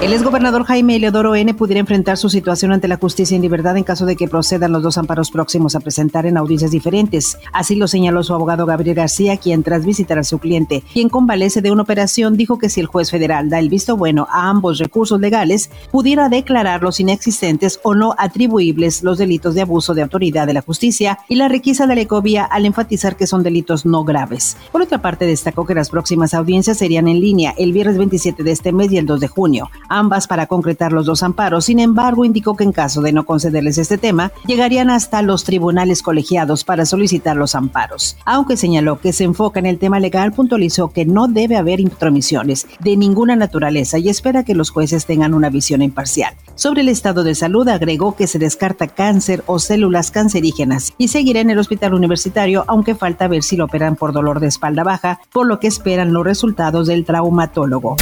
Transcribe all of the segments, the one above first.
El exgobernador Jaime Eleodoro N. pudiera enfrentar su situación ante la justicia en libertad en caso de que procedan los dos amparos próximos a presentar en audiencias diferentes. Así lo señaló su abogado Gabriel García, quien tras visitar a su cliente, quien convalece de una operación, dijo que si el juez federal da el visto bueno a ambos recursos legales, pudiera declararlos inexistentes o no atribuibles los delitos de abuso de autoridad de la justicia y la requisa de la ecovía al enfatizar que son delitos no graves. Por otra parte, destacó que las próximas audiencias serían en línea el viernes 27 de este mes y el 2 de junio ambas para concretar los dos amparos. Sin embargo, indicó que en caso de no concederles este tema, llegarían hasta los tribunales colegiados para solicitar los amparos. Aunque señaló que se enfoca en el tema legal, puntualizó que no debe haber intromisiones de ninguna naturaleza y espera que los jueces tengan una visión imparcial. Sobre el estado de salud, agregó que se descarta cáncer o células cancerígenas y seguirá en el hospital universitario, aunque falta ver si lo operan por dolor de espalda baja, por lo que esperan los resultados del traumatólogo.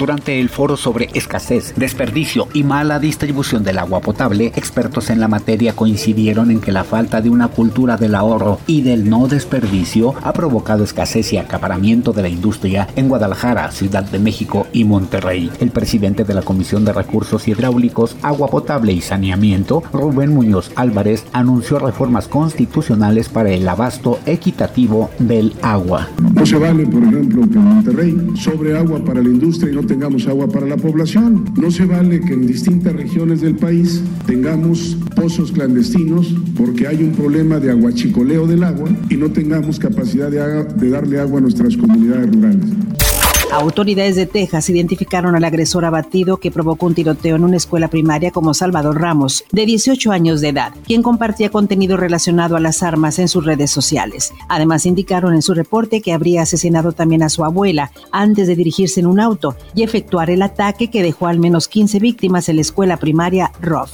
Durante el foro sobre escasez, desperdicio y mala distribución del agua potable, expertos en la materia coincidieron en que la falta de una cultura del ahorro y del no desperdicio ha provocado escasez y acaparamiento de la industria en Guadalajara, Ciudad de México y Monterrey. El presidente de la Comisión de Recursos Hidráulicos, Agua Potable y Saneamiento, Rubén Muñoz Álvarez, anunció reformas constitucionales para el abasto equitativo del agua. No se vale, por ejemplo, que en Monterrey sobre agua para la industria y no tengamos agua para la población. No se vale que en distintas regiones del país tengamos pozos clandestinos porque hay un problema de aguachicoleo del agua y no tengamos capacidad de, de darle agua a nuestras comunidades rurales. Autoridades de Texas identificaron al agresor abatido que provocó un tiroteo en una escuela primaria como Salvador Ramos, de 18 años de edad, quien compartía contenido relacionado a las armas en sus redes sociales. Además, indicaron en su reporte que habría asesinado también a su abuela antes de dirigirse en un auto y efectuar el ataque que dejó al menos 15 víctimas en la escuela primaria Roth.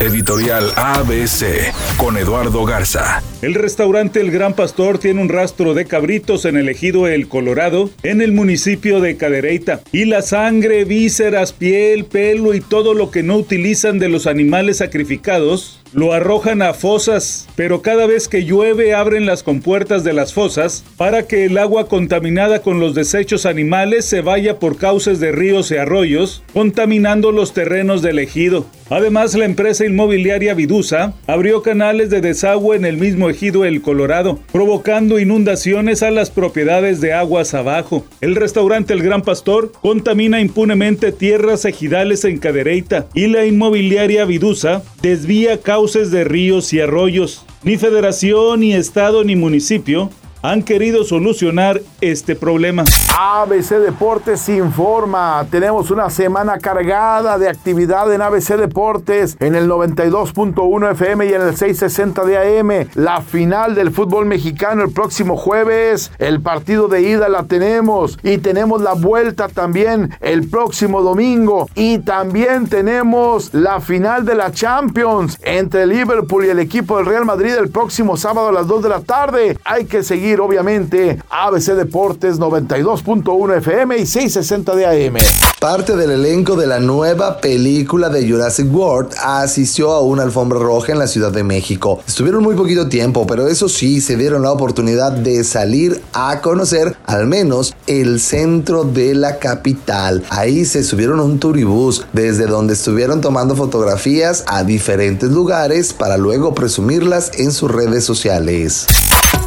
Editorial ABC con Eduardo Garza. El restaurante El Gran Pastor tiene un rastro de cabritos en el ejido El Colorado, en el municipio de Cadereyta. Y la sangre, vísceras, piel, pelo y todo lo que no utilizan de los animales sacrificados lo arrojan a fosas, pero cada vez que llueve abren las compuertas de las fosas para que el agua contaminada con los desechos animales se vaya por cauces de ríos y arroyos, contaminando los terrenos del ejido. Además, la empresa inmobiliaria Vidusa abrió canales de desagüe en el mismo ejido El Colorado, provocando inundaciones a las propiedades de aguas abajo. El restaurante El Gran Pastor contamina impunemente tierras ejidales en Cadereyta y la inmobiliaria Vidusa desvía cauces de ríos y arroyos. Ni federación, ni estado, ni municipio han querido solucionar este problema. ABC Deportes informa, tenemos una semana cargada de actividad en ABC Deportes en el 92.1 FM y en el 660 de AM. La final del fútbol mexicano el próximo jueves, el partido de ida la tenemos y tenemos la vuelta también el próximo domingo y también tenemos la final de la Champions entre Liverpool y el equipo del Real Madrid el próximo sábado a las 2 de la tarde. Hay que obviamente ABC Deportes 92.1 FM y 660 de AM. Parte del elenco de la nueva película de Jurassic World asistió a una alfombra roja en la Ciudad de México. Estuvieron muy poquito tiempo, pero eso sí, se dieron la oportunidad de salir a conocer al menos el centro de la capital. Ahí se subieron a un turibús desde donde estuvieron tomando fotografías a diferentes lugares para luego presumirlas en sus redes sociales.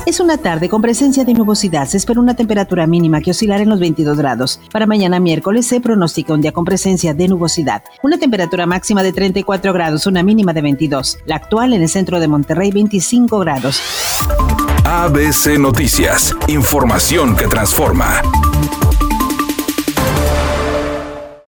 Es una tarde con presencia de nubosidad. Se espera una temperatura mínima que oscilará en los 22 grados. Para mañana miércoles se pronostica un día con presencia de nubosidad. Una temperatura máxima de 34 grados, una mínima de 22. La actual en el centro de Monterrey, 25 grados. ABC Noticias. Información que transforma.